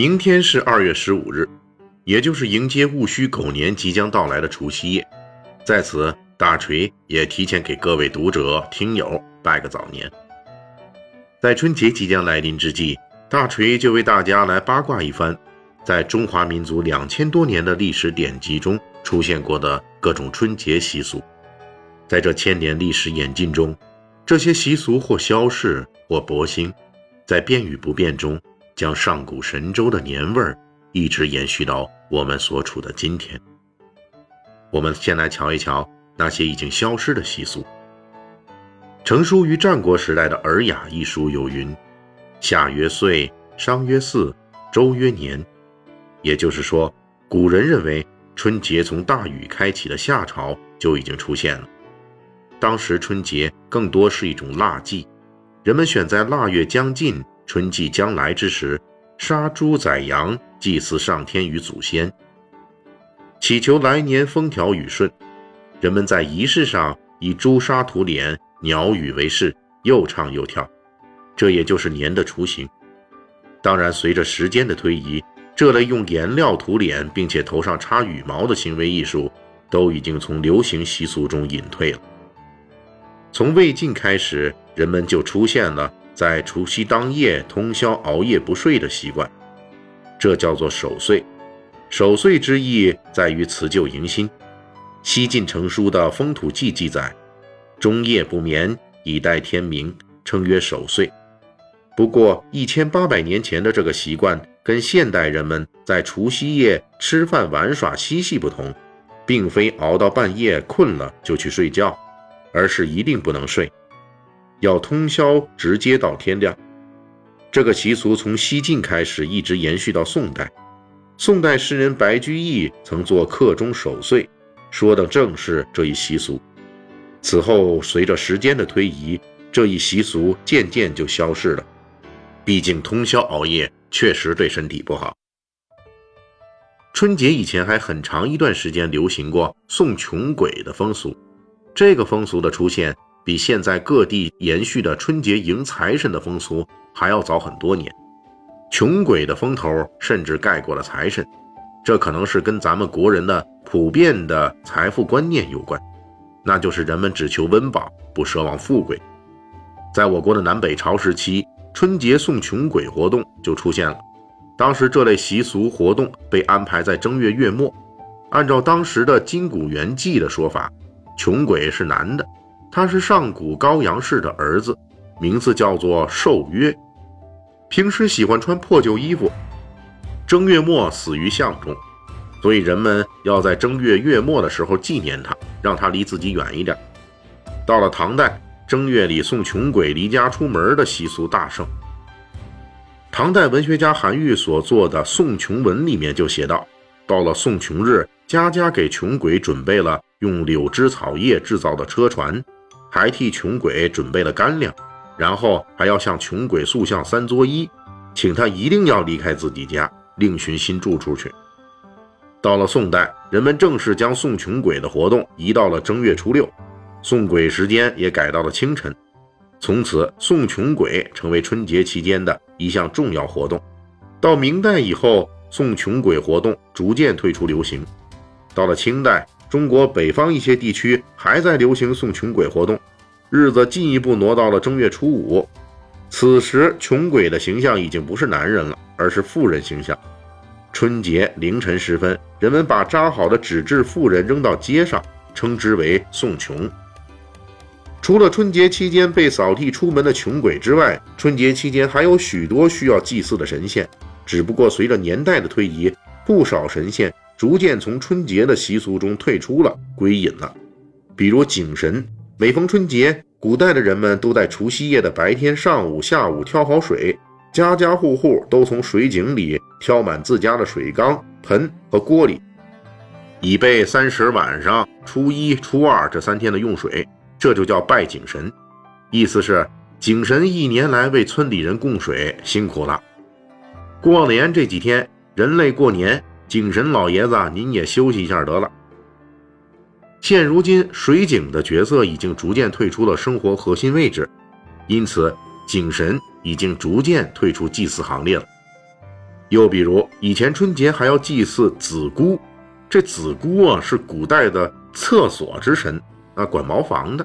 明天是二月十五日，也就是迎接戊戌狗年即将到来的除夕夜。在此，大锤也提前给各位读者、听友拜个早年。在春节即将来临之际，大锤就为大家来八卦一番，在中华民族两千多年的历史典籍中出现过的各种春节习俗。在这千年历史演进中，这些习俗或消逝，或博兴，在变与不变中。将上古神州的年味儿一直延续到我们所处的今天。我们先来瞧一瞧那些已经消失的习俗。成书于战国时代的《尔雅》一书有云：“夏曰岁，商曰祀，周曰年。”也就是说，古人认为春节从大禹开启的夏朝就已经出现了。当时春节更多是一种腊祭，人们选在腊月将近。春季将来之时，杀猪宰羊，祭祀上天与祖先，祈求来年风调雨顺。人们在仪式上以朱砂涂脸、鸟语为饰，又唱又跳，这也就是年的雏形。当然，随着时间的推移，这类用颜料涂脸并且头上插羽毛的行为艺术，都已经从流行习俗中隐退了。从魏晋开始，人们就出现了。在除夕当夜通宵熬夜不睡的习惯，这叫做守岁。守岁之意在于辞旧迎新。西晋成书的《风土记》记载：“终夜不眠，以待天明，称曰守岁。”不过，一千八百年前的这个习惯跟现代人们在除夕夜吃饭、玩耍、嬉戏不同，并非熬到半夜困了就去睡觉，而是一定不能睡。要通宵，直接到天亮。这个习俗从西晋开始，一直延续到宋代。宋代诗人白居易曾作《客中守岁》，说的正是这一习俗。此后，随着时间的推移，这一习俗渐渐就消逝了。毕竟，通宵熬夜确实对身体不好。春节以前还很长一段时间流行过送穷鬼的风俗，这个风俗的出现。比现在各地延续的春节迎财神的风俗还要早很多年，穷鬼的风头甚至盖过了财神，这可能是跟咱们国人的普遍的财富观念有关，那就是人们只求温饱，不奢望富贵。在我国的南北朝时期，春节送穷鬼活动就出现了，当时这类习俗活动被安排在正月月末，按照当时的《金谷园记》的说法，穷鬼是男的。他是上古高阳氏的儿子，名字叫做寿约。平时喜欢穿破旧衣服，正月末死于巷中，所以人们要在正月月末的时候纪念他，让他离自己远一点。到了唐代，正月里送穷鬼离家出门的习俗大盛。唐代文学家韩愈所作的《送穷文》里面就写道：到了送穷日，家家给穷鬼准备了用柳枝草叶制造的车船。还替穷鬼准备了干粮，然后还要向穷鬼塑像三作揖，请他一定要离开自己家，另寻新住处去。到了宋代，人们正式将送穷鬼的活动移到了正月初六，送鬼时间也改到了清晨。从此，送穷鬼成为春节期间的一项重要活动。到明代以后，送穷鬼活动逐渐退出流行。到了清代。中国北方一些地区还在流行送穷鬼活动，日子进一步挪到了正月初五。此时，穷鬼的形象已经不是男人了，而是妇人形象。春节凌晨时分，人们把扎好的纸质妇人扔到街上，称之为送穷。除了春节期间被扫地出门的穷鬼之外，春节期间还有许多需要祭祀的神仙。只不过随着年代的推移，不少神仙。逐渐从春节的习俗中退出了，归隐了。比如井神，每逢春节，古代的人们都在除夕夜的白天、上午、下午挑好水，家家户户都从水井里挑满自家的水缸，盆和锅里，以备三十晚上、初一、初二这三天的用水。这就叫拜井神，意思是井神一年来为村里人供水，辛苦了。过年这几天，人类过年，井神老爷子您也休息一下得了。现如今，水井的角色已经逐渐退出了生活核心位置，因此井神已经逐渐退出祭祀行列了。又比如，以前春节还要祭祀子姑，这子姑啊是古代的厕所之神。啊，管茅房的，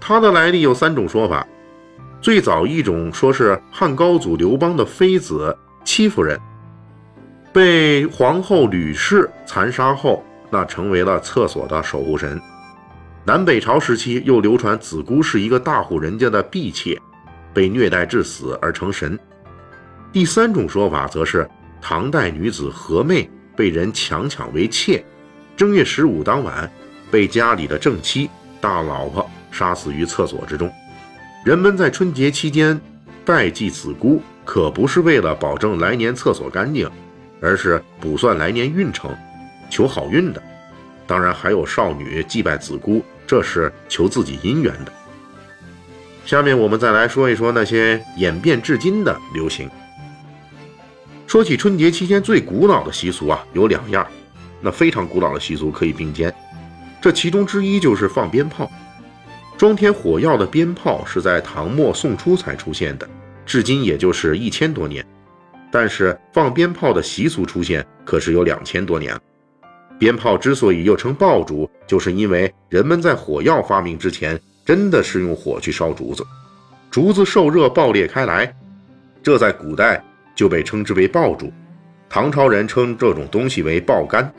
他的来历有三种说法。最早一种说是汉高祖刘邦的妃子戚夫人，被皇后吕氏残杀后，那成为了厕所的守护神。南北朝时期又流传子姑是一个大户人家的婢妾，被虐待致死而成神。第三种说法则是唐代女子何妹被人强抢为妾，正月十五当晚。被家里的正妻、大老婆杀死于厕所之中。人们在春节期间拜祭子姑，可不是为了保证来年厕所干净，而是卜算来年运程、求好运的。当然，还有少女祭拜子姑，这是求自己姻缘的。下面我们再来说一说那些演变至今的流行。说起春节期间最古老的习俗啊，有两样，那非常古老的习俗可以并肩。这其中之一就是放鞭炮，装填火药的鞭炮是在唐末宋初才出现的，至今也就是一千多年。但是放鞭炮的习俗出现可是有两千多年了。鞭炮之所以又称爆竹，就是因为人们在火药发明之前，真的是用火去烧竹子，竹子受热爆裂开来，这在古代就被称之为爆竹。唐朝人称这种东西为爆杆。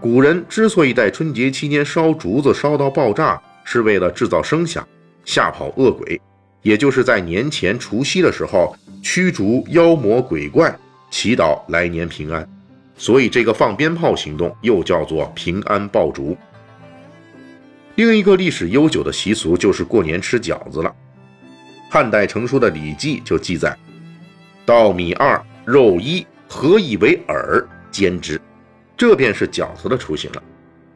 古人之所以在春节期间烧竹子烧到爆炸，是为了制造声响，吓跑恶鬼，也就是在年前除夕的时候驱逐妖魔鬼怪，祈祷来年平安。所以这个放鞭炮行动又叫做平安爆竹。另一个历史悠久的习俗就是过年吃饺子了。汉代成书的《礼记》就记载：“稻米二，肉一，合以为饵，煎之。”这便是饺子的雏形了，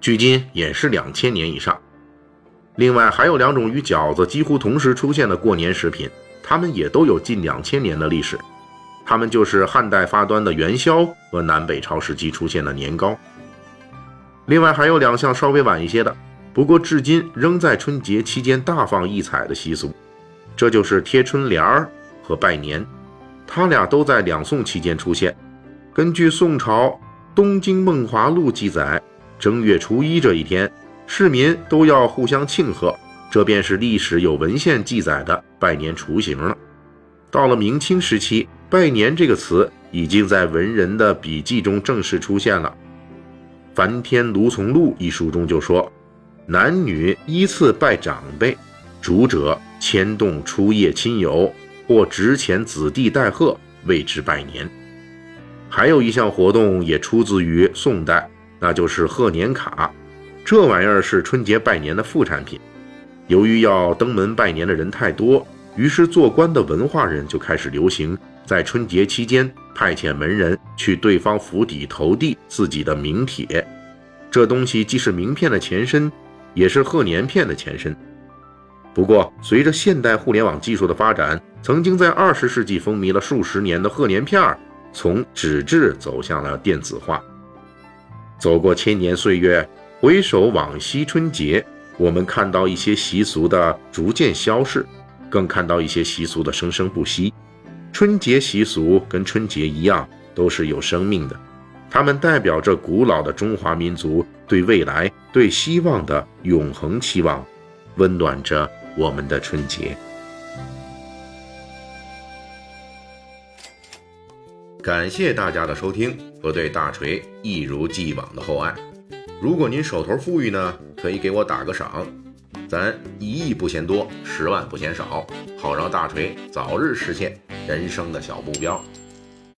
距今也是两千年以上。另外还有两种与饺子几乎同时出现的过年食品，它们也都有近两千年的历史。它们就是汉代发端的元宵和南北朝时期出现的年糕。另外还有两项稍微晚一些的，不过至今仍在春节期间大放异彩的习俗，这就是贴春联儿和拜年。它俩都在两宋期间出现。根据宋朝。《东京梦华录》记载，正月初一这一天，市民都要互相庆贺，这便是历史有文献记载的拜年雏形了。到了明清时期，“拜年”这个词已经在文人的笔记中正式出现了。《梵天卢从录》一书中就说：“男女依次拜长辈，主者牵动初夜亲友，或值钱子弟代贺，谓之拜年。”还有一项活动也出自于宋代，那就是贺年卡。这玩意儿是春节拜年的副产品。由于要登门拜年的人太多，于是做官的文化人就开始流行在春节期间派遣门人去对方府邸投递自己的名帖。这东西既是名片的前身，也是贺年片的前身。不过，随着现代互联网技术的发展，曾经在二十世纪风靡了数十年的贺年片儿。从纸质走向了电子化，走过千年岁月，回首往昔春节，我们看到一些习俗的逐渐消逝，更看到一些习俗的生生不息。春节习俗跟春节一样，都是有生命的，它们代表着古老的中华民族对未来、对希望的永恒期望，温暖着我们的春节。感谢大家的收听和对大锤一如既往的厚爱。如果您手头富裕呢，可以给我打个赏，咱一亿不嫌多，十万不嫌少，好让大锤早日实现人生的小目标。